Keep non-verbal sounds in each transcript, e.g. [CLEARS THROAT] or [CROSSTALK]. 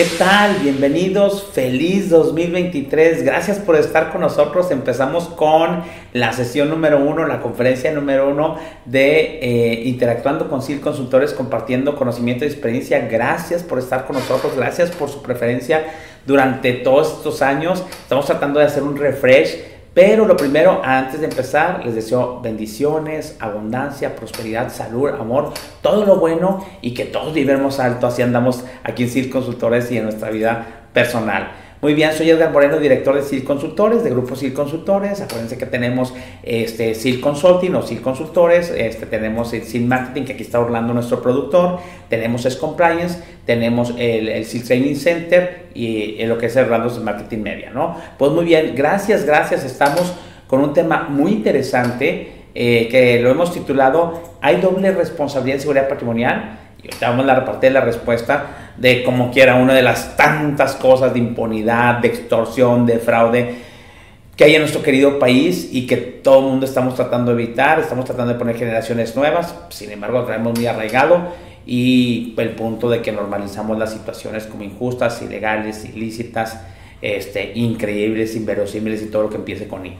¿Qué tal? Bienvenidos, feliz 2023. Gracias por estar con nosotros. Empezamos con la sesión número uno, la conferencia número uno de eh, Interactuando con CIL Consultores, compartiendo conocimiento y experiencia. Gracias por estar con nosotros, gracias por su preferencia durante todos estos años. Estamos tratando de hacer un refresh pero lo primero, antes de empezar, les deseo bendiciones, abundancia, prosperidad, salud, amor, todo lo bueno y que todos vivamos alto. Así andamos aquí en CIR Consultores y en nuestra vida personal. Muy bien, soy Edgar Moreno, director de SIL Consultores, de Grupo SIL Consultores. Acuérdense que tenemos este, SIL Consulting o SIL Consultores, este, tenemos SIL Marketing, que aquí está Orlando, nuestro productor, tenemos S Compliance, tenemos el, el Training Center y, lo que es el Orlando Marketing Media, ¿no? Pues muy bien, gracias, gracias. Estamos con un tema muy interesante eh, que lo hemos titulado ¿Hay doble responsabilidad en seguridad patrimonial? Y te damos la parte de la respuesta de como quiera, una de las tantas cosas de impunidad, de extorsión, de fraude que hay en nuestro querido país y que todo el mundo estamos tratando de evitar, estamos tratando de poner generaciones nuevas, sin embargo traemos muy arraigado. Y el punto de que normalizamos las situaciones como injustas, ilegales, ilícitas, este, increíbles, inverosímiles y todo lo que empiece con I.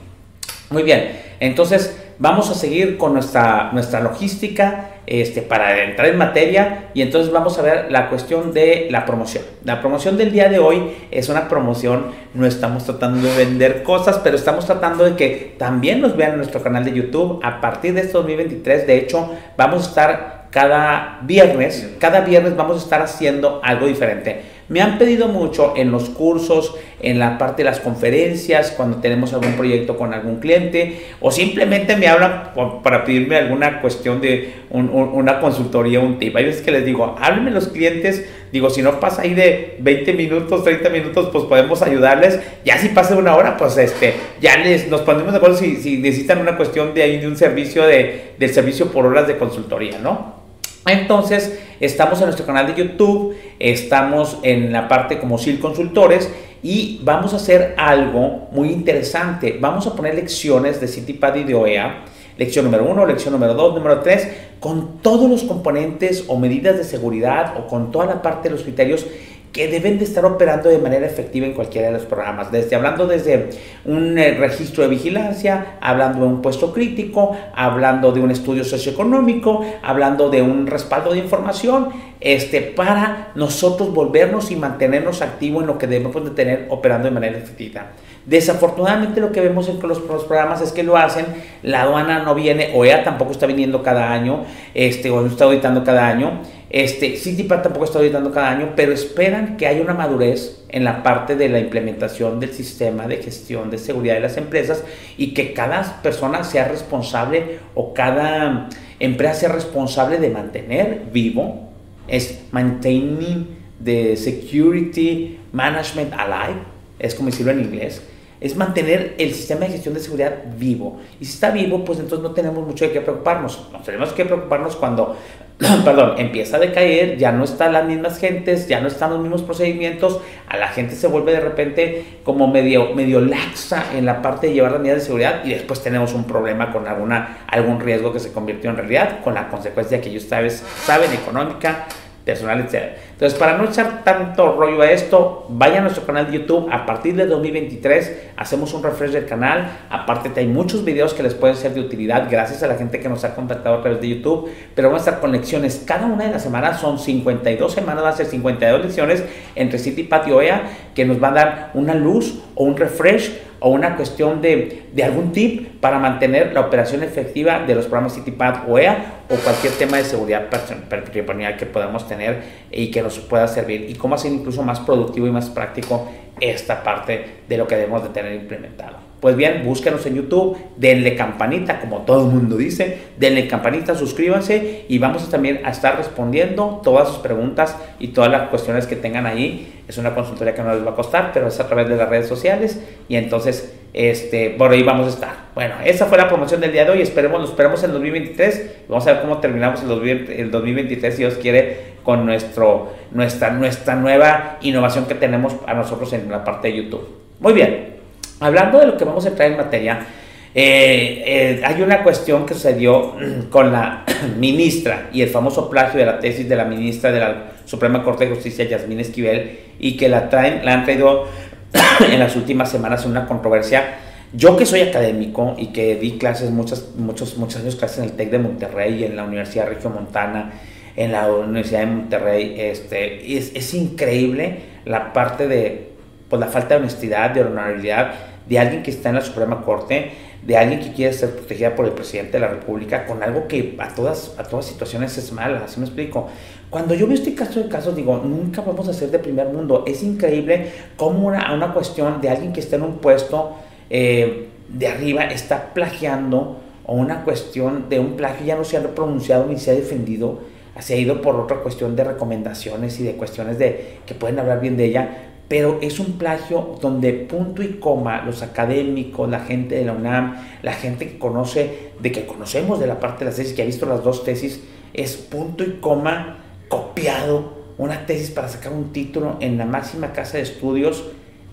Muy bien, entonces vamos a seguir con nuestra, nuestra logística este, para entrar en materia y entonces vamos a ver la cuestión de la promoción. La promoción del día de hoy es una promoción, no estamos tratando de vender cosas, pero estamos tratando de que también nos vean en nuestro canal de YouTube. A partir de este 2023, de hecho, vamos a estar cada viernes, cada viernes vamos a estar haciendo algo diferente. Me han pedido mucho en los cursos, en la parte de las conferencias, cuando tenemos algún proyecto con algún cliente, o simplemente me hablan para pedirme alguna cuestión de una consultoría, un tip. Hay veces que les digo, háblenme los clientes, digo, si no pasa ahí de 20 minutos, 30 minutos, pues podemos ayudarles. Ya si pasa una hora, pues este, ya les, nos ponemos de acuerdo si, si necesitan una cuestión de ahí de un servicio de, del servicio por horas de consultoría, ¿no? Entonces, estamos en nuestro canal de YouTube, estamos en la parte como SIL Consultores y vamos a hacer algo muy interesante. Vamos a poner lecciones de CityPad y de OEA, lección número 1, lección número 2, número 3, con todos los componentes o medidas de seguridad o con toda la parte de los criterios que deben de estar operando de manera efectiva en cualquiera de los programas, desde hablando desde un eh, registro de vigilancia, hablando de un puesto crítico, hablando de un estudio socioeconómico, hablando de un respaldo de información, este, para nosotros volvernos y mantenernos activos en lo que debemos de tener operando de manera efectiva. Desafortunadamente lo que vemos en los, los, programas es que lo hacen, la aduana no viene, o ella tampoco está viniendo cada año, este, o no está auditando cada año, este, CityPad tampoco está auditando cada año, pero esperan que haya una madurez en la parte de la implementación del sistema de gestión de seguridad de las empresas y que cada persona sea responsable o cada empresa sea responsable de mantener vivo, es maintaining the security management alive, es como decirlo en inglés, es mantener el sistema de gestión de seguridad vivo. Y si está vivo, pues entonces no tenemos mucho de qué preocuparnos. No tenemos que preocuparnos cuando [CLEARS THROAT] perdón, empieza a decaer, ya no están las mismas gentes, ya no están los mismos procedimientos, a la gente se vuelve de repente como medio, medio laxa en la parte de llevar las medidas de seguridad y después tenemos un problema con alguna, algún riesgo que se convirtió en realidad, con la consecuencia que ellos saben, económica, personal, etc. Entonces, para no echar tanto rollo a esto, vaya a nuestro canal de YouTube. A partir de 2023 hacemos un refresh del canal. Aparte, hay muchos videos que les pueden ser de utilidad gracias a la gente que nos ha contactado a través de YouTube. Pero vamos a estar con lecciones. Cada una de las semanas son 52 semanas, va a ser 52 lecciones entre City Patio EA que nos va a dar una luz o un refresh o una cuestión de, de, algún tip para mantener la operación efectiva de los programas CityPad o EA o cualquier tema de seguridad patrimonial que podamos tener y que nos pueda servir. Y cómo hacer incluso más productivo y más práctico esta parte de lo que debemos de tener implementado. Pues bien, búsquenos en YouTube, denle campanita, como todo el mundo dice, denle campanita, suscríbanse y vamos también a estar respondiendo todas sus preguntas y todas las cuestiones que tengan ahí. Es una consultoría que no les va a costar, pero es a través de las redes sociales y entonces este, por ahí vamos a estar. Bueno, esa fue la promoción del día de hoy. Esperemos, lo esperamos en 2023. Vamos a ver cómo terminamos el 2023, si Dios quiere, con nuestro, nuestra, nuestra nueva innovación que tenemos a nosotros en la parte de YouTube. Muy bien. Hablando de lo que vamos a entrar en materia, Eh, eh, hay una cuestión que sucedió [CLEARS THROAT] con la [CLEARS THROAT] ministra y el famoso plagio de la tesis de la ministra de la Suprema Corte de Justicia, Yasmín Esquivel, y que la, traen, la han traído [CLEARS THROAT] en las últimas semanas en una controversia. Yo que soy académico y que di clases, muchas, muchos, muchos años clases en el TEC de Monterrey, en la Universidad Regio Montana, en la Universidad de Monterrey, este, es, es increíble la parte de pues, la falta de honestidad, de honorabilidad de alguien que está en la Suprema Corte, de alguien que quiere ser protegida por el presidente de la República con algo que a todas, a todas situaciones es mala, así me explico? Cuando yo veo este caso de casos, digo, nunca vamos a ser de primer mundo. Es increíble cómo una, una cuestión de alguien que está en un puesto eh, de arriba está plagiando o una cuestión de un plagio ya no se ha pronunciado ni se ha defendido, se ha ido por otra cuestión de recomendaciones y de cuestiones de que pueden hablar bien de ella, pero es un plagio donde punto y coma los académicos, la gente de la UNAM, la gente que conoce, de que conocemos de la parte de las tesis, que ha visto las dos tesis, es punto y coma copiado una tesis para sacar un título en la máxima casa de estudios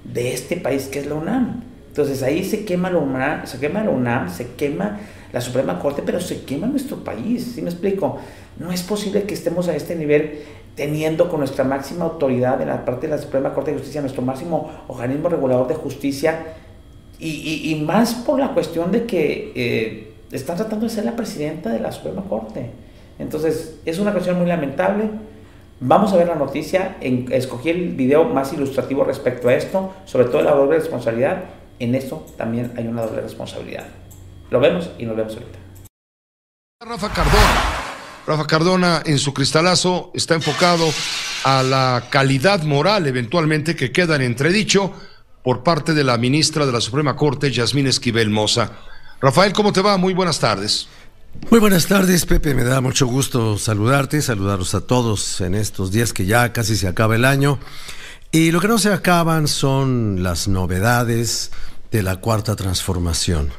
de este país que es la UNAM. Entonces ahí se quema la UNAM, se quema la UNAM, se quema la Suprema Corte, pero se quema nuestro país, ¿sí me explico? No es posible que estemos a este nivel teniendo con nuestra máxima autoridad en la parte de la Suprema Corte de Justicia, nuestro máximo organismo regulador de justicia, y, más por la cuestión de que eh, están tratando de ser la presidenta de la Suprema Corte. Entonces, es una cuestión muy lamentable. Vamos a ver la noticia. En, escogí el video más ilustrativo respecto a esto, sobre todo la doble responsabilidad. En esto también hay una doble responsabilidad. Lo vemos y nos vemos ahorita. Rafa Cardona. Rafa Cardona en su cristalazo está enfocado a la calidad moral eventualmente que queda en entredicho por parte de la ministra de la Suprema Corte, Yasmín Esquivel Moza. Rafael, ¿cómo te va? Muy buenas tardes. Muy buenas tardes, Pepe. Me da mucho gusto saludarte, saludaros a todos en estos días que ya casi se acaba el año. Y lo que no se acaban son las novedades de la cuarta transformación.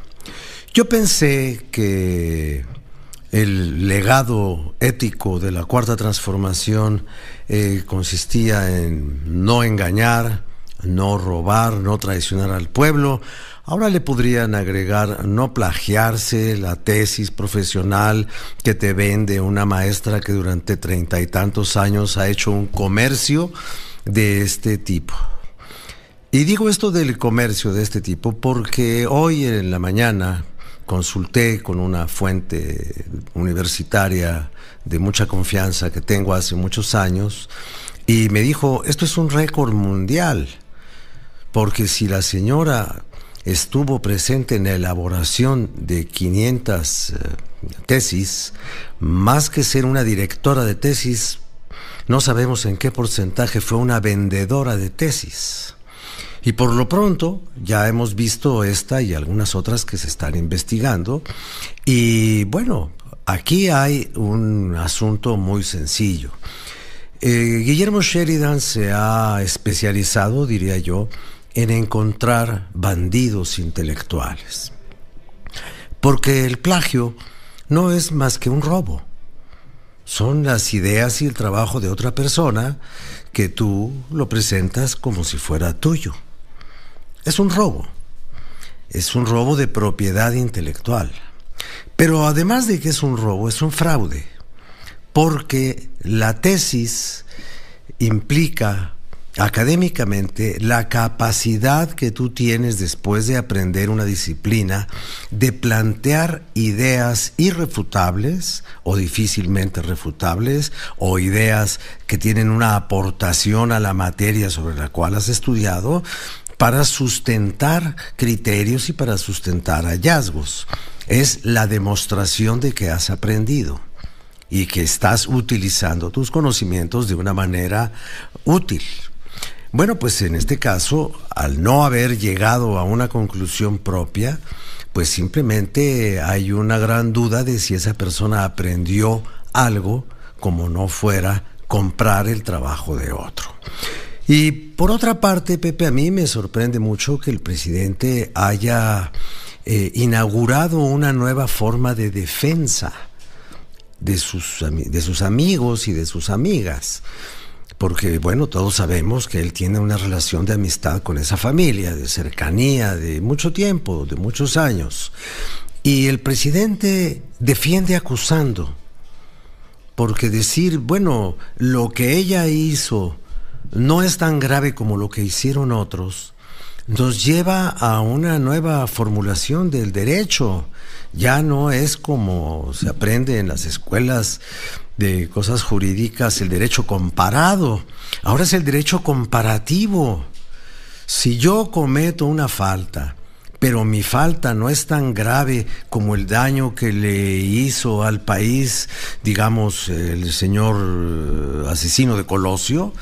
Yo pensé que el legado ético de la cuarta transformación eh, consistía en no engañar, no robar, no traicionar al pueblo, Ahora le podrían agregar no plagiarse la tesis profesional que te vende una maestra que durante treinta y tantos años ha hecho un comercio de este tipo. Y digo esto del comercio de este tipo porque hoy en la mañana consulté con una fuente universitaria de mucha confianza que tengo hace muchos años y me dijo, esto es un récord mundial, porque si la señora estuvo presente en la elaboración de 500 eh, tesis, más que ser una directora de tesis, no sabemos en qué porcentaje fue una vendedora de tesis. Y por lo pronto ya hemos visto esta y algunas otras que se están investigando. Y bueno, aquí hay un asunto muy sencillo. Eh, Guillermo Sheridan se ha especializado, diría yo, en encontrar bandidos intelectuales. Porque el plagio no es más que un robo. Son las ideas y el trabajo de otra persona que tú lo presentas como si fuera tuyo. Es un robo. Es un robo de propiedad intelectual. Pero además de que es un robo, es un fraude. Porque la tesis implica académicamente la capacidad que tú tienes después de aprender una disciplina de plantear ideas irrefutables o difícilmente refutables o ideas que tienen una aportación a la materia sobre la cual has estudiado para sustentar criterios y para sustentar hallazgos. Es la demostración de que has aprendido y que estás utilizando tus conocimientos de una manera útil. Bueno, pues en este caso, al no haber llegado a una conclusión propia, pues simplemente hay una gran duda de si esa persona aprendió algo como no fuera comprar el trabajo de otro. Y por otra parte, Pepe, a mí me sorprende mucho que el presidente haya eh, inaugurado una nueva forma de defensa de sus, de sus amigos y de sus amigas porque bueno, todos sabemos que él tiene una relación de amistad con esa familia, de cercanía, de mucho tiempo, de muchos años. Y el presidente defiende acusando, porque decir, bueno, lo que ella hizo no es tan grave como lo que hicieron otros, nos lleva a una nueva formulación del derecho. Ya no es como se aprende en las escuelas de cosas jurídicas el derecho comparado, ahora es el derecho comparativo. Si yo cometo una falta, pero mi falta no es tan grave como el daño que le hizo al país, digamos, el señor eh, asesino de Colosio,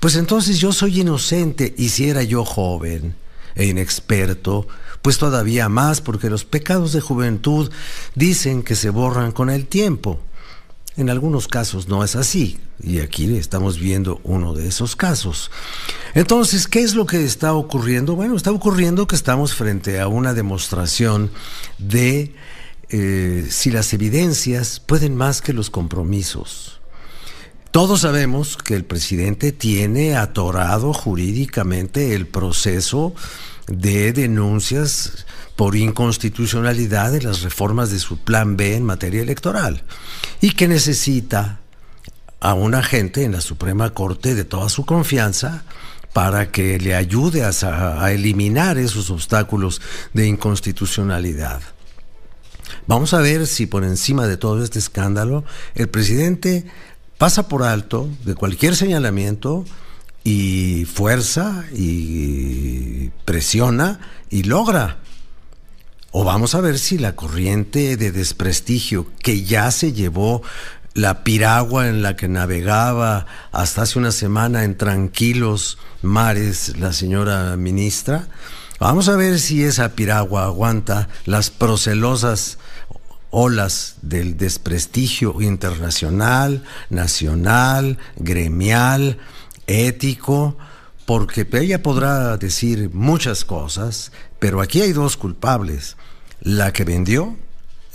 pues entonces yo soy inocente y si era yo joven e inexperto, pues todavía más porque los pecados de juventud dicen que se borran con el tiempo. En algunos casos no es así, y aquí estamos viendo uno de esos casos. Entonces, ¿qué es lo que está ocurriendo? Bueno, está ocurriendo que estamos frente a una demostración de eh, si las evidencias pueden más que los compromisos. Todos sabemos que el presidente tiene atorado jurídicamente el proceso de denuncias por inconstitucionalidad de las reformas de su plan B en materia electoral y que necesita a un agente en la Suprema Corte de toda su confianza para que le ayude a, eliminar esos obstáculos de inconstitucionalidad. Vamos a ver si por encima de todo este escándalo el presidente pasa por alto de cualquier señalamiento y fuerza y presiona y logra o vamos a ver si la corriente de desprestigio que ya se llevó la piragua en la que navegaba hasta hace una semana en tranquilos mares la señora ministra, vamos a ver si esa piragua aguanta las procelosas olas del desprestigio internacional, nacional, gremial, ético, porque ella podrá decir muchas cosas, pero aquí hay dos culpables la que vendió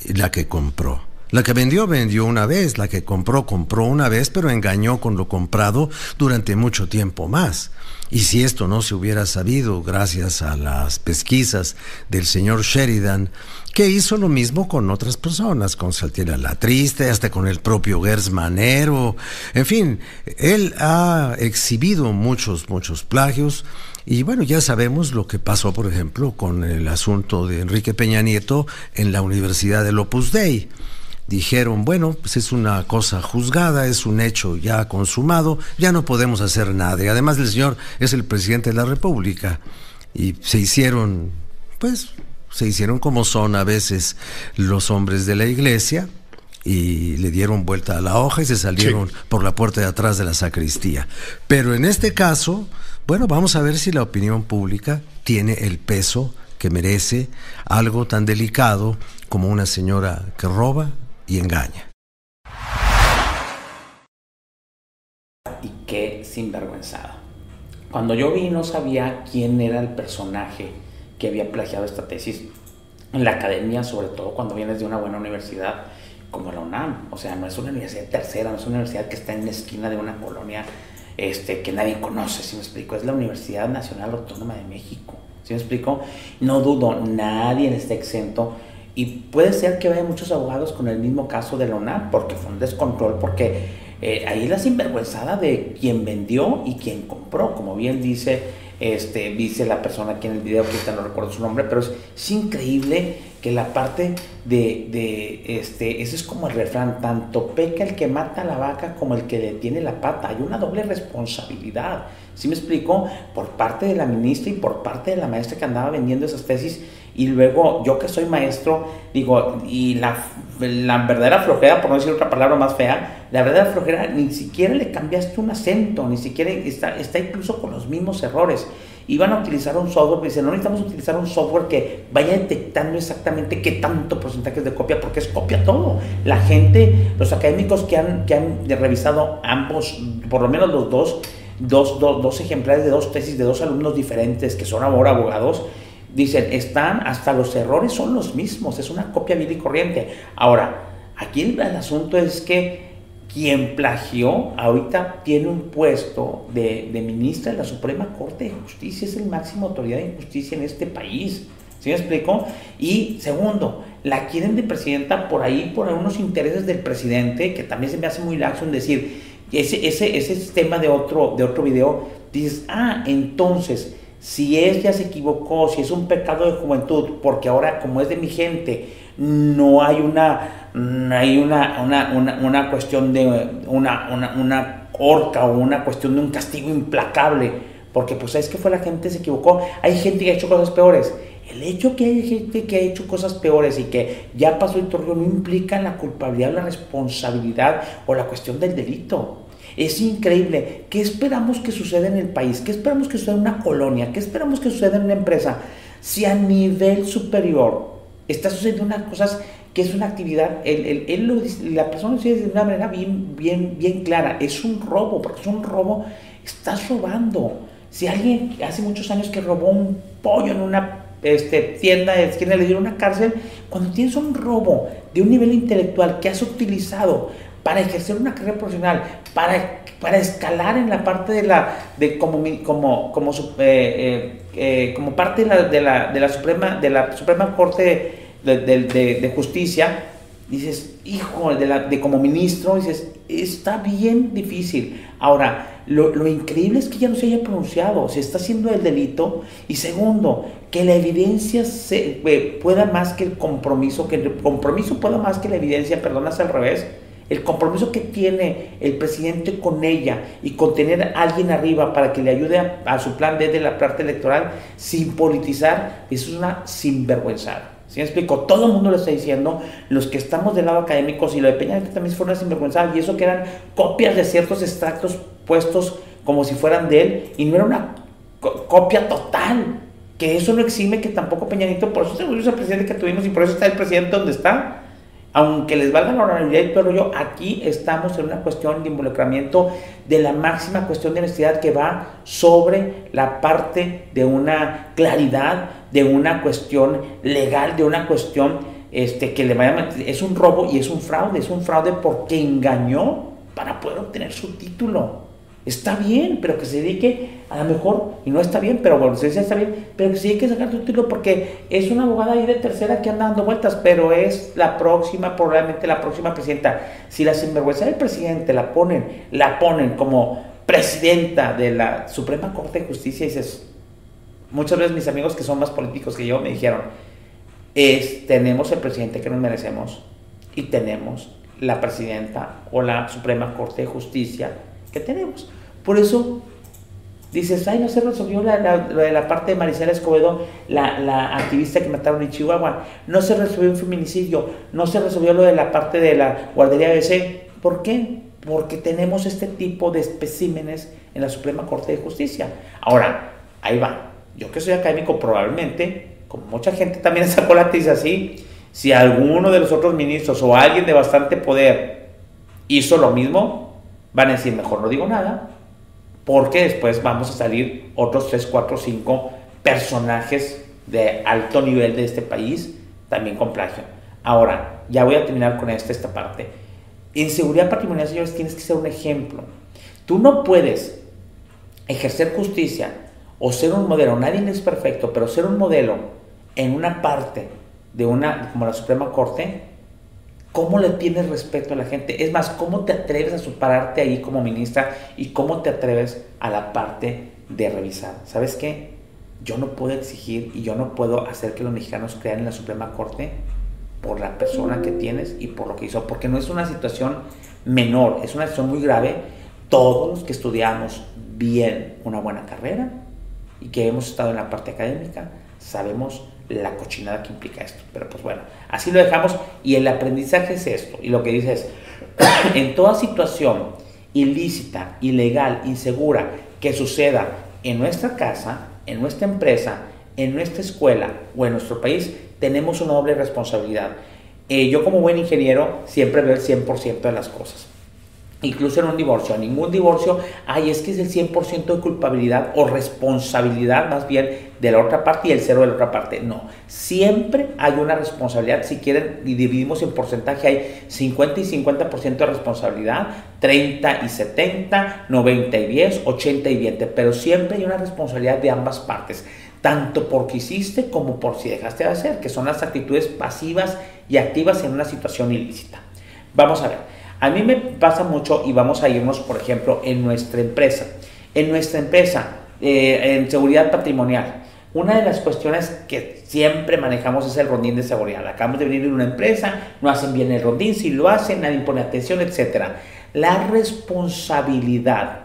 y la que compró. La que vendió vendió una vez, la que compró compró una vez, pero engañó con lo comprado durante mucho tiempo más. Y si esto no se hubiera sabido gracias a las pesquisas del señor Sheridan, que hizo lo mismo con otras personas, con Saltiera la Triste, hasta con el propio Gers Manero, en fin, él ha exhibido muchos, muchos plagios y bueno, ya sabemos lo que pasó, por ejemplo, con el asunto de Enrique Peña Nieto en la Universidad del Opus Dei. Dijeron, bueno, pues es una cosa juzgada, es un hecho ya consumado, ya no podemos hacer nada. Y además el señor es el presidente de la República. Y se hicieron, pues, se hicieron como son a veces los hombres de la iglesia, y le dieron vuelta a la hoja y se salieron por la puerta de atrás de la sacristía. Pero en este caso, bueno, vamos a ver si la opinión pública tiene el peso que merece algo tan delicado como una señora que roba y engaña. Y qué sinvergüenzado. Cuando yo vi no sabía quién era el personaje que había plagiado esta tesis en la academia, sobre todo cuando vienes de una buena universidad como la UNAM. O sea, no es una universidad tercera, no es una universidad que está en la esquina de una colonia este, que nadie conoce, si me explico, es la Universidad Nacional Autónoma de México, si me explico, no dudo, nadie está exento y puede ser que haya muchos abogados con el mismo caso de la UNAM, porque fue un descontrol, porque eh, ahí la sinvergüenzada de quien vendió y quien compró, como bien dice, este, dice la persona aquí en el video, que no recuerdo su nombre, pero es increíble que la parte de, de, este, ese es como el refrán, tanto peca el que mata a la vaca como el que detiene la pata, hay una doble responsabilidad, ¿sí me explico? Por parte de la ministra y por parte de la maestra que andaba vendiendo esas tesis y luego yo que soy maestro, digo, y la, la verdadera flojera, por no decir otra palabra más fea, la verdadera flojera ni siquiera le cambiaste un acento, ni siquiera está, está incluso con los mismos errores iban a utilizar un software, dicen, no necesitamos utilizar un software que vaya detectando exactamente qué tanto porcentaje de copia, porque es copia todo. La gente, los académicos que han, que han revisado ambos, por lo menos los dos, dos, dos, dos ejemplares de dos tesis de dos alumnos diferentes que son ahora abogados, dicen, están, hasta los errores son los mismos, es una copia vil y corriente. Ahora, aquí el, el asunto es que quien plagió ahorita tiene un puesto de, ministra de la Suprema Corte de Justicia, es el máximo autoridad de justicia en este país. ¿Sí me explico? Y segundo, la quieren de presidenta por ahí, por algunos intereses del presidente, que también se me hace muy laxo en decir, ese, ese, ese tema de otro, de otro video, dices, ah, entonces, si ella se equivocó, si es un pecado de juventud, porque ahora como es de mi gente, no hay una, hay una, una, una, cuestión de una, una, o una cuestión de un castigo implacable, porque pues es que fue la gente se equivocó, hay gente que ha hecho cosas peores. El hecho que hay gente que ha hecho cosas peores y que ya pasó el torneo no implica la culpabilidad, la responsabilidad o la cuestión del delito. Es increíble. ¿Qué esperamos que suceda en el país? ¿Qué esperamos que suceda en una colonia? ¿Qué esperamos que suceda en una empresa? Si a nivel superior está sucediendo una cosa que es una actividad, la persona lo dice de una manera bien, bien, bien clara, es un robo, porque es un robo, estás robando. Si alguien hace muchos años que robó un pollo en una este, tienda de esquina le dieron una cárcel, cuando tienes un robo de un nivel intelectual que has utilizado para ejercer una carrera profesional, para, para escalar en la parte de la, de como, como, como, eh, eh, eh, como parte de la, de, la, de, la, Suprema, de la Suprema Corte de, Justicia, dices, hijo, de, la, de como ministro, dices, está bien difícil. Ahora, lo, lo, increíble es que ya no se haya pronunciado, se está haciendo el delito. Y segundo, que la evidencia se, pueda más que el compromiso, que el compromiso pueda más que la evidencia, perdonas al revés el compromiso que tiene el presidente con ella y con tener a alguien arriba para que le ayude a, su plan B de la parte electoral sin politizar, eso es una sinvergüenzada. ¿Sí me explico? Todo el mundo lo está diciendo, los que estamos del lado académico, y lo de Peña también fue una sinvergüenzada, y eso que eran copias de ciertos extractos puestos como si fueran de él, y no era una copia total, que eso no exime que tampoco Peñanito, por eso se volvió el presidente que tuvimos y por eso está el presidente donde está aunque les valga la honorabilidad y todo yo, aquí estamos en una cuestión de involucramiento de la máxima cuestión de honestidad que va sobre la parte de una claridad, de una cuestión legal, de una cuestión este, que le vaya es un robo y es un fraude, es un fraude porque engañó para poder obtener su título. Está bien, pero que se dedique, a lo mejor, y no está bien, pero bueno, se dice está bien, pero que se dedique a sacar su título porque es una abogada ahí de tercera que anda dando vueltas, pero es la próxima, probablemente la próxima presidenta. Si la sinvergüenza del presidente la ponen, la ponen como presidenta de la Suprema Corte de Justicia, dices, muchas veces mis amigos que son más políticos que yo me dijeron, es, tenemos el presidente que nos merecemos y tenemos la presidenta o la Suprema Corte de Justicia que tenemos. Por eso dices, ay, no se resolvió la, de la parte de Marisela Escobedo, la, la, activista que mataron en Chihuahua, no se resolvió un feminicidio, no se resolvió lo de la parte de la guardería ABC. ¿Por qué? Porque tenemos este tipo de especímenes en la Suprema Corte de Justicia. Ahora, ahí va. Yo que soy académico, probablemente, como mucha gente también sacó la tesis así, si alguno de los otros ministros o alguien de bastante poder hizo lo mismo, van a decir, mejor no digo nada, porque después vamos a salir otros 3, 4, 5 personajes de alto nivel de este país también con plagio. Ahora, ya voy a terminar con esta, esta parte. En seguridad patrimonial, señores, tienes que ser un ejemplo. Tú no puedes ejercer justicia o ser un modelo, nadie es perfecto, pero ser un modelo en una parte de una, como la Suprema Corte, ¿Cómo le tienes respeto a la gente? Es más, ¿cómo te atreves a superarte ahí como ministra y cómo te atreves a la parte de revisar? ¿Sabes qué? Yo no puedo exigir y yo no puedo hacer que los mexicanos crean en la Suprema Corte por la persona que tienes y por lo que hizo, porque no es una situación menor, es una situación muy grave. Todos los que estudiamos bien una buena carrera y que hemos estado en la parte académica, sabemos la cochinada que implica esto. Pero pues bueno, así lo dejamos y el aprendizaje es esto. Y lo que dice es, [CLEARS THROAT] en toda situación ilícita, ilegal, insegura que suceda en nuestra casa, en nuestra empresa, en nuestra escuela o en nuestro país, tenemos una doble responsabilidad. Eh, yo como buen ingeniero siempre veo el 100% de las cosas. Incluso en un divorcio, ningún divorcio, ay, es que es el 100% de culpabilidad o responsabilidad más bien de la otra parte y el cero de la otra parte. No, siempre hay una responsabilidad. Si quieren, y dividimos en porcentaje, hay 50 y 50% de responsabilidad, 30 y 70, 90 y 10, 80 y 20, pero siempre hay una responsabilidad de ambas partes tanto porque hiciste como por si dejaste de hacer, que son las actitudes pasivas y activas en una situación ilícita. Vamos a ver, a mí me pasa mucho y vamos a irnos, por ejemplo, en nuestra empresa. En nuestra empresa, eh, en seguridad patrimonial, una de las cuestiones que siempre manejamos es el rondín de seguridad. Acabamos de venir de una empresa, no hacen bien el rondín, si lo hacen, nadie pone atención, etc. La responsabilidad,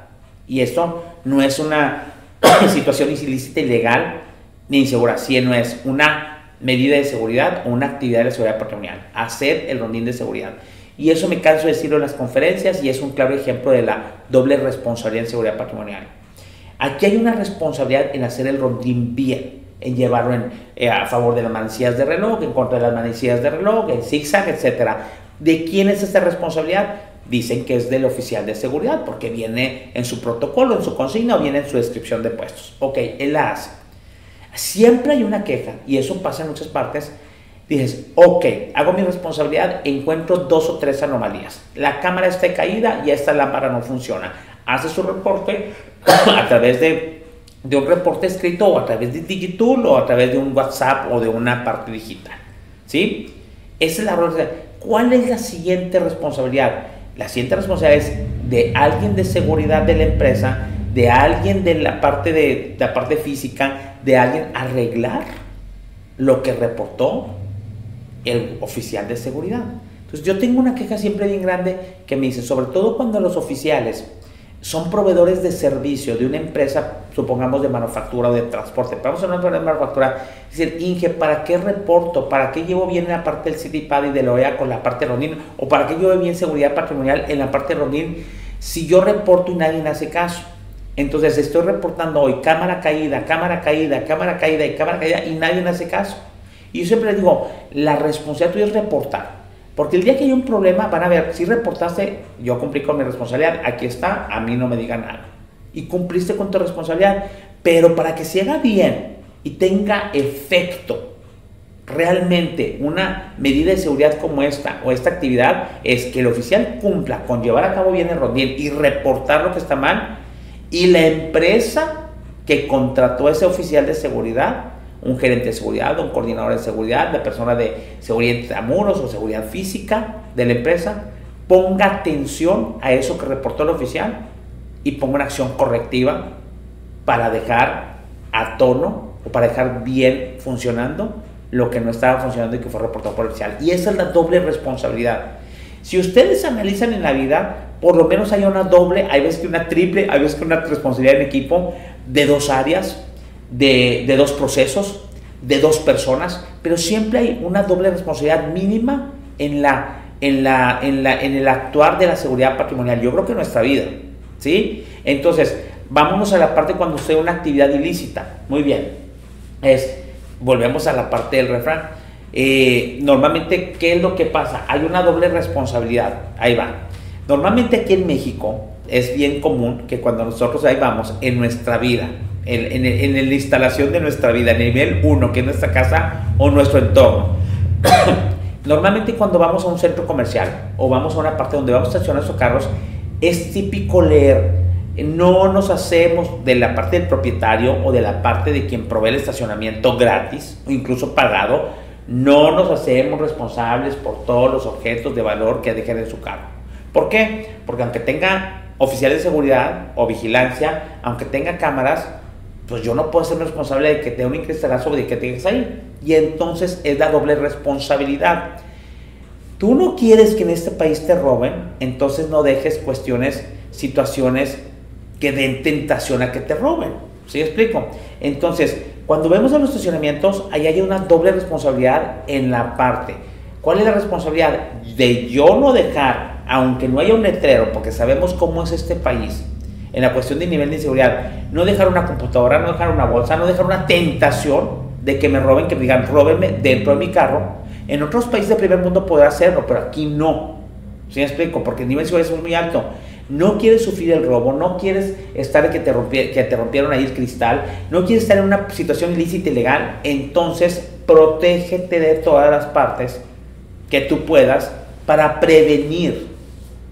y esto no es una [COUGHS] situación ilícita y legal ni insegura, si no es una medida de seguridad o una actividad de seguridad patrimonial, hacer el rondín de seguridad. Y eso me canso de decirlo en las conferencias y es un claro ejemplo de la doble responsabilidad en seguridad patrimonial. Aquí hay una responsabilidad en hacer el rondín bien, en llevarlo eh, a favor de las manecillas de reloj, en contra de las manecillas de reloj, en zigzag, etc. ¿De quién es esta responsabilidad? Dicen que es del oficial de seguridad, porque viene en su protocolo, en su consigna o viene en su descripción de puestos. Ok, él la hace. Siempre hay una queja, y eso pasa en muchas partes. Dices, ok, hago mi responsabilidad, encuentro dos o tres anomalías. La cámara está caída y esta lámpara no funciona. Hace su reporte [COUGHS] a través de, de, un reporte escrito o a través de Digitool o a través de un WhatsApp o de una parte digital. ¿Sí? Esa es la ¿Cuál es la siguiente responsabilidad? La siguiente responsabilidad es de alguien de seguridad de la empresa, de alguien de la parte de la parte física, de alguien arreglar lo que reportó el oficial de seguridad. Entonces yo tengo una queja siempre bien grande que me dice, sobre todo cuando los oficiales son proveedores de servicio de una empresa, supongamos de manufactura o de transporte. Vamos a hablar de manufactura. Es decir, Inge, ¿para qué reporto? ¿Para qué llevo bien la parte del CITIPAD y del OEA con la parte de Rondín? ¿O para qué llevo bien seguridad patrimonial en la parte de Rondín si yo reporto y nadie me hace caso? Entonces estoy reportando hoy cámara caída, cámara caída, cámara caída y cámara caída y nadie me hace caso. Y yo siempre les digo, la responsabilidad tuya es reportar. Porque el día que hay un problema van a ver, si reportaste, yo cumplí con mi responsabilidad, aquí está, a mí no me digan nada. Y cumpliste con tu responsabilidad. Pero para que se haga bien y tenga efecto realmente una medida de seguridad como esta o esta actividad, es que el oficial cumpla con llevar a cabo bien el rondín y reportar lo que está mal y la empresa que contrató a ese oficial de seguridad, un gerente de seguridad, un coordinador de seguridad, la persona de seguridad de muros o seguridad física de la empresa, ponga atención a eso que reportó el oficial y ponga una acción correctiva para dejar a tono o para dejar bien funcionando lo que no estaba funcionando y que fue reportado por el oficial. Y esa es la doble responsabilidad. Si ustedes analizan en la vida, por lo menos hay una doble, hay veces que una triple, hay veces que una responsabilidad en equipo de dos áreas, de, de dos procesos, de dos personas, pero siempre hay una doble responsabilidad mínima en, la, en, la, en, la, en el actuar de la seguridad patrimonial. Yo creo que en nuestra vida, ¿sí? Entonces, vámonos a la parte cuando usted una actividad ilícita. Muy bien. Es, volvemos a la parte del refrán. Eh, normalmente, ¿qué es lo que pasa? Hay una doble responsabilidad. Ahí va. Normalmente aquí en México es bien común que cuando nosotros ahí vamos en nuestra vida, en, en, la instalación de nuestra vida, nivel 1, que es nuestra casa o nuestro entorno, [COUGHS] normalmente cuando vamos a un centro comercial o vamos a una parte donde vamos a estacionar nuestros carros, es típico leer no nos hacemos de la parte del propietario o de la parte de quien provee el estacionamiento gratis o incluso pagado, no nos hacemos responsables por todos los objetos de valor que dejen en su carro. ¿Por qué? Porque aunque tenga oficiales de seguridad o vigilancia, aunque tenga cámaras, pues yo no puedo ser responsable de que tenga un cristalazo de que tengas ahí. Y entonces es la doble responsabilidad. Tú no quieres que en este país te roben, entonces no dejes cuestiones, situaciones que den tentación a que te roben. ¿Sí explico? Entonces, cuando vemos a los estacionamientos, ahí hay una doble responsabilidad en la parte. ¿Cuál es la responsabilidad? De yo no dejar aunque no haya un letrero, porque sabemos cómo es este país, en la cuestión de nivel de inseguridad, no dejar una computadora, no dejar una bolsa, no dejar una tentación de que me roben, que me digan, róbenme dentro de mi carro. En otros países del primer mundo podrá hacerlo, pero aquí no. ¿Sí me explico? Porque el nivel de seguridad es muy alto. no quieres sufrir el robo, no quieres estar que te, que te rompieron ahí el cristal, no quieres estar en una situación ilícita y legal, entonces protégete de todas las partes que tú puedas para prevenir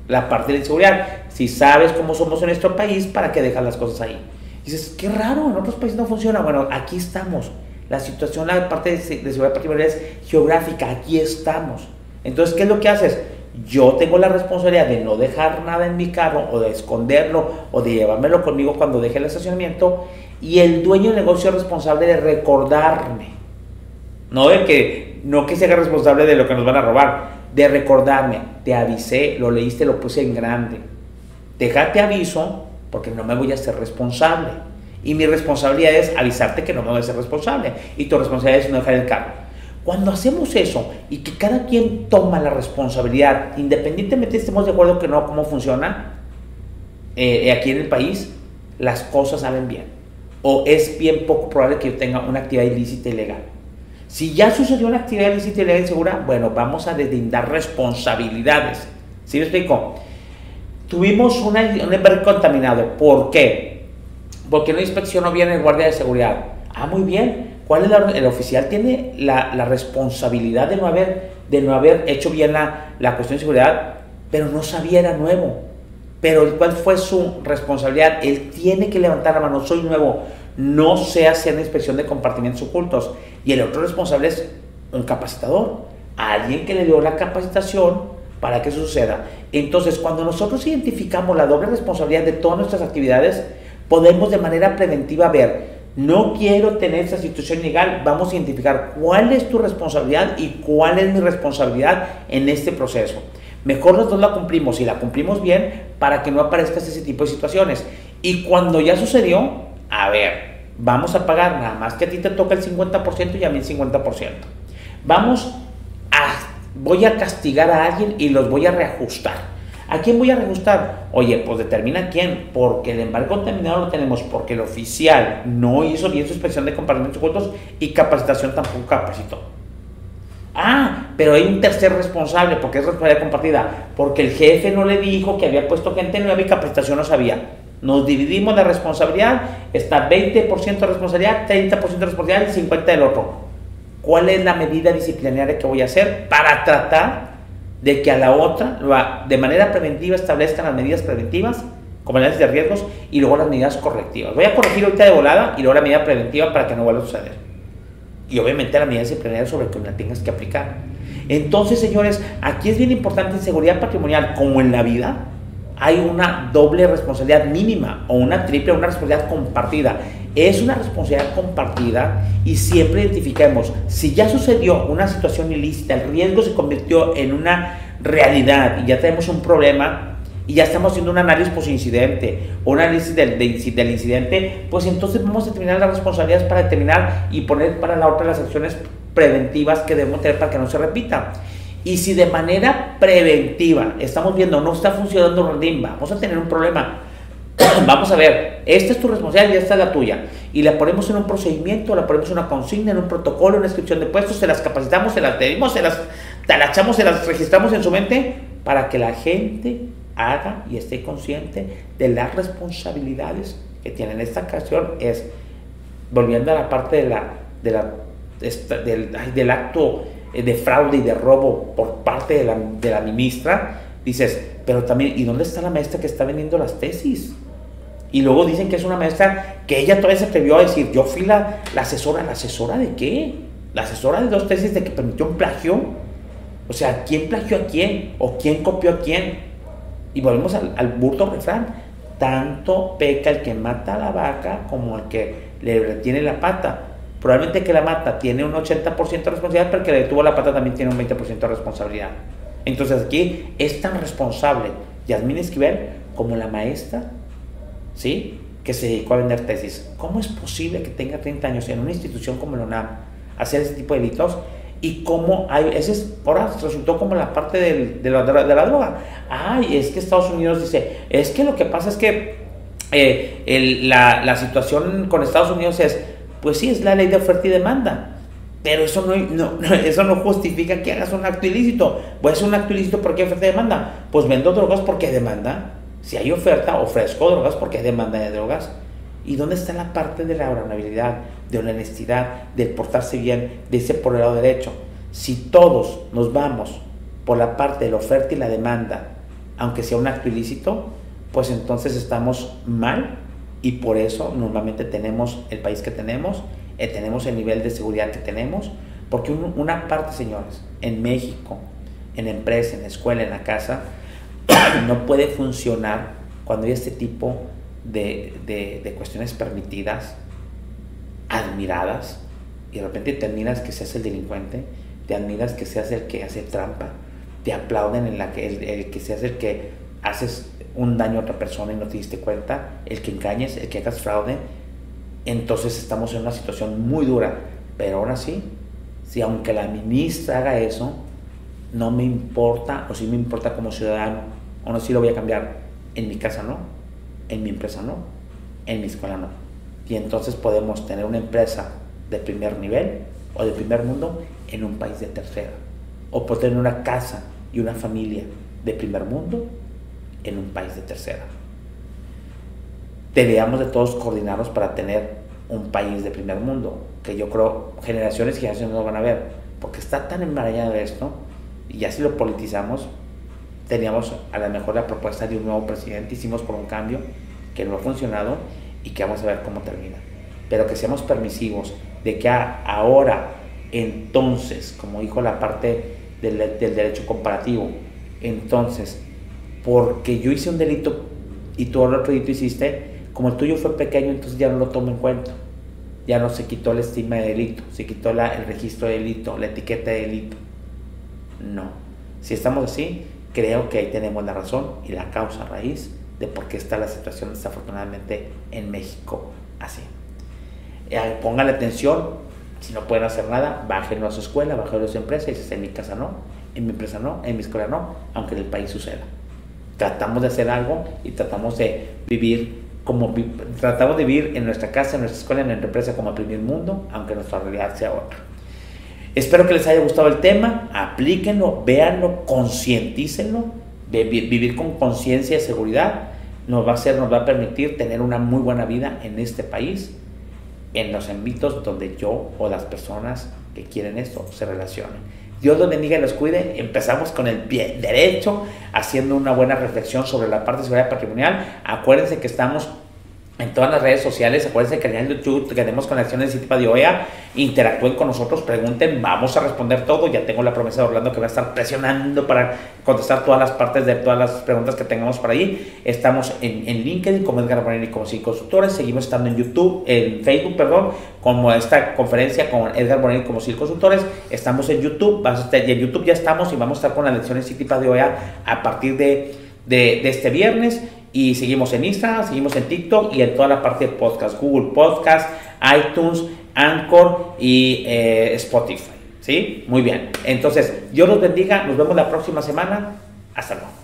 la parte de la inseguridad. Si sabes cómo somos en nuestro país, ¿para qué dejas las cosas ahí? dices, qué raro, en otros países no funciona. Bueno, aquí estamos. La situación, la parte de, seguridad patrimonial es geográfica, aquí estamos. Entonces, ¿qué es lo que haces? Yo tengo la responsabilidad de no dejar nada en mi carro o de esconderlo o de llevármelo conmigo cuando deje el estacionamiento y el dueño del negocio es responsable de recordarme. No de que no que se haga responsable de lo que nos van a robar, de recordarme, te avisé, lo leíste, lo puse en grande. Déjate aviso porque no me voy a ser responsable. Y mi responsabilidad es avisarte que no me voy a ser responsable. Y tu responsabilidad es no dejar el carro. Cuando hacemos eso y que cada quien toma la responsabilidad, independientemente estemos de acuerdo que no, cómo funciona, eh, aquí en el país, las cosas salen bien. O es bien poco probable que yo tenga una actividad ilícita y legal. Si ya sucedió una actividad ilícita y legal insegura, bueno, vamos a deslindar responsabilidades. ¿Sí me explico? Tuvimos un embarque contaminado. ¿Por qué? Porque no inspeccionó bien el guardia de seguridad. Ah, muy bien. ¿Cuál es el oficial tiene la, responsabilidad de no haber, de no haber hecho bien la, la cuestión de seguridad, pero no sabía, era nuevo. Pero ¿cuál fue su responsabilidad? Él tiene que levantar la mano, soy nuevo, no sé hacer la inspección de compartimentos ocultos. Y el otro responsable es un capacitador, alguien que le dio la capacitación para que suceda. Entonces, cuando nosotros identificamos la doble responsabilidad de todas nuestras actividades, podemos de manera preventiva ver, no quiero tener esa situación legal, vamos a identificar cuál es tu responsabilidad y cuál es mi responsabilidad en este proceso. Mejor los dos la cumplimos y la cumplimos bien para que no aparezca ese tipo de situaciones. Y cuando ya sucedió, a ver, vamos a pagar nada más que a ti te toca el 50% y a mí el 50%. Vamos a, voy a castigar a alguien y los voy a reajustar. ¿A quién voy a reajustar? Oye, pues determina quién, porque el embargo contaminado lo tenemos porque el oficial no hizo bien su inspección de compartimentos ocultos y capacitación tampoco capacitó. Ah, pero hay un tercer responsable, porque es responsabilidad compartida, porque el jefe no le dijo que había puesto gente nueva y capacitación no sabía. Nos dividimos la responsabilidad, está 20% de responsabilidad, 30% de responsabilidad y 50% del otro. ¿Cuál es la medida disciplinaria que voy a hacer para tratar de que a la otra, de manera preventiva, establezcan las medidas preventivas, como análisis de riesgos, y luego las medidas correctivas. Voy a corregir ahorita de volada y luego la medida preventiva para que no vuelva a suceder. Y obviamente la medida disciplinaria sobre que la tengas que aplicar. Entonces, señores, aquí es bien importante en seguridad patrimonial, como en la vida, hay una doble responsabilidad mínima o una triple, una responsabilidad compartida. Es una responsabilidad compartida y siempre identifiquemos, si ya sucedió una situación ilícita, el riesgo se convirtió en una realidad y ya tenemos un problema y ya estamos haciendo un análisis post-incidente un análisis del, incidente, pues entonces vamos a determinar las responsabilidades para determinar y poner para la otra las acciones preventivas que debemos tener para que no se repita. Y si de manera preventiva estamos viendo no está funcionando Rondín, vamos a tener un problema. [COUGHS] vamos a ver, esta es tu responsabilidad y esta es la tuya. Y la ponemos en un procedimiento, la ponemos en una consigna, en un protocolo, en una inscripción de puestos, se las capacitamos, se las tenemos, se las talachamos, se las registramos en su mente para que la gente haga y esté consciente de las responsabilidades que tiene. En esta ocasión es, volviendo a la parte de la, de la, del, del acto eh, de fraude y de robo por parte de la, de la ministra, dices, pero también, ¿y dónde está la maestra que está vendiendo las tesis? Y luego dicen que es una maestra que ella todavía se atrevió a decir, yo fui la, asesora, ¿la asesora de qué? ¿La asesora de dos tesis de que permitió un plagio? O sea, ¿quién plagió a quién? ¿O quién copió a quién? Y volvemos al, al burdo refrán. Tanto peca el que mata a la vaca como el que le retiene la pata probablemente que la mata tiene un 80% de responsabilidad, pero que le detuvo la pata también tiene un 20% de responsabilidad. Entonces aquí es tan responsable Yasmín Esquivel como la maestra, ¿sí? Que se dedicó a vender tesis. ¿Cómo es posible que tenga 30 años en una institución como la UNAM hacer ese tipo de delitos? Y cómo hay, ese es, ahora resultó como la parte de, la, de, la, droga. Ay, es que Estados Unidos dice, es que lo que pasa es que eh, la, la situación con Estados Unidos es, pues sí, es la ley de oferta y demanda. Pero eso no, eso no justifica que hagas un acto ilícito. Hacer un acto ilícito porque hay oferta y demanda. Pues vendo drogas porque demanda. Si hay oferta, ofrezco drogas porque hay demanda de drogas. ¿Y dónde está la parte de la honorabilidad, de la honestidad, del portarse bien, de ese por el lado derecho? Si todos nos vamos por la parte de la oferta y la demanda, aunque sea un acto ilícito, pues entonces estamos mal y por eso normalmente tenemos el país que tenemos, eh, tenemos el nivel de seguridad que tenemos, porque una parte, señores, en México, en la empresa, en la escuela, en la casa, no puede funcionar cuando hay este tipo de, de, cuestiones permitidas, admiradas, y de repente terminas que seas el delincuente, te admiras que seas el que hace trampa, te aplauden en la que el, que seas el que haces un daño a otra persona y no te diste cuenta, el que engañes, el que hagas fraude, entonces estamos en una situación muy dura. Pero aún así, si aunque la ministra haga eso, no me importa, o si me importa como ciudadano, o no si lo voy a cambiar, en mi casa no, en mi empresa no, en mi escuela no. Y entonces podemos tener una empresa de primer nivel o de primer mundo en un país de tercera. O por tener una casa y una familia de primer mundo en un país de tercera. Deberíamos de todos coordinarnos para tener un país de primer mundo, que yo creo generaciones y generaciones no van a ver, porque está tan enmarañado esto, y ya si lo politizamos, teníamos a lo mejor la propuesta de un nuevo presidente, hicimos por un cambio que no ha funcionado y que vamos a ver cómo termina. Pero que seamos permisivos de que ahora, entonces, como dijo la parte del, del derecho comparativo, entonces, porque yo hice un delito y tú otro delito hiciste, como el tuyo fue pequeño, entonces ya no lo tomo en cuenta. Ya no se quitó la estima de delito, se quitó la, el registro de delito, la etiqueta de delito. No. Si estamos así, creo que ahí tenemos la razón y la causa raíz de por qué está la situación desafortunadamente en México así. Eh, póngale atención, si no pueden hacer nada, bájenlo a su escuela, bájenlo a su empresa y si en mi casa no, en mi empresa no, en mi escuela no, aunque en el país suceda. Tratamos de hacer algo y tratamos de vivir como tratamos de vivir en nuestra casa, en nuestra escuela, en nuestra empresa como el primer mundo, aunque nuestra realidad sea otra. Espero que les haya gustado el tema, aplíquenlo, véanlo, concientícenlo, vivir con conciencia y seguridad nos va a hacer, nos va a permitir tener una muy buena vida en este país, en los ámbitos donde yo o las personas que quieren esto se relacionen. Dios los bendiga y los cuide. Empezamos con el pie derecho, haciendo una buena reflexión sobre la parte de seguridad patrimonial. Acuérdense que estamos en todas las redes sociales. Acuérdense que en YouTube tenemos conexiones de sitio de OEA. Interactúen con nosotros, pregunten, vamos a responder todo. Ya tengo la promesa de Orlando que va a estar presionando para contestar todas las partes de todas las preguntas que tengamos por ahí. Estamos en, LinkedIn como Edgar y como cinco consultores. Seguimos estando en YouTube, en Facebook, perdón, como esta conferencia con Edgar Moreno como cinco consultores. Estamos en YouTube, y en YouTube ya estamos y vamos a estar con las lecciones City de OEA a partir de, de este viernes. Y seguimos en Instagram, seguimos en TikTok y en toda la parte de podcast, Google Podcast, iTunes, Anchor y eh, Spotify. ¿Sí? Muy bien. Entonces, Dios los bendiga. Nos vemos la próxima semana. Hasta luego.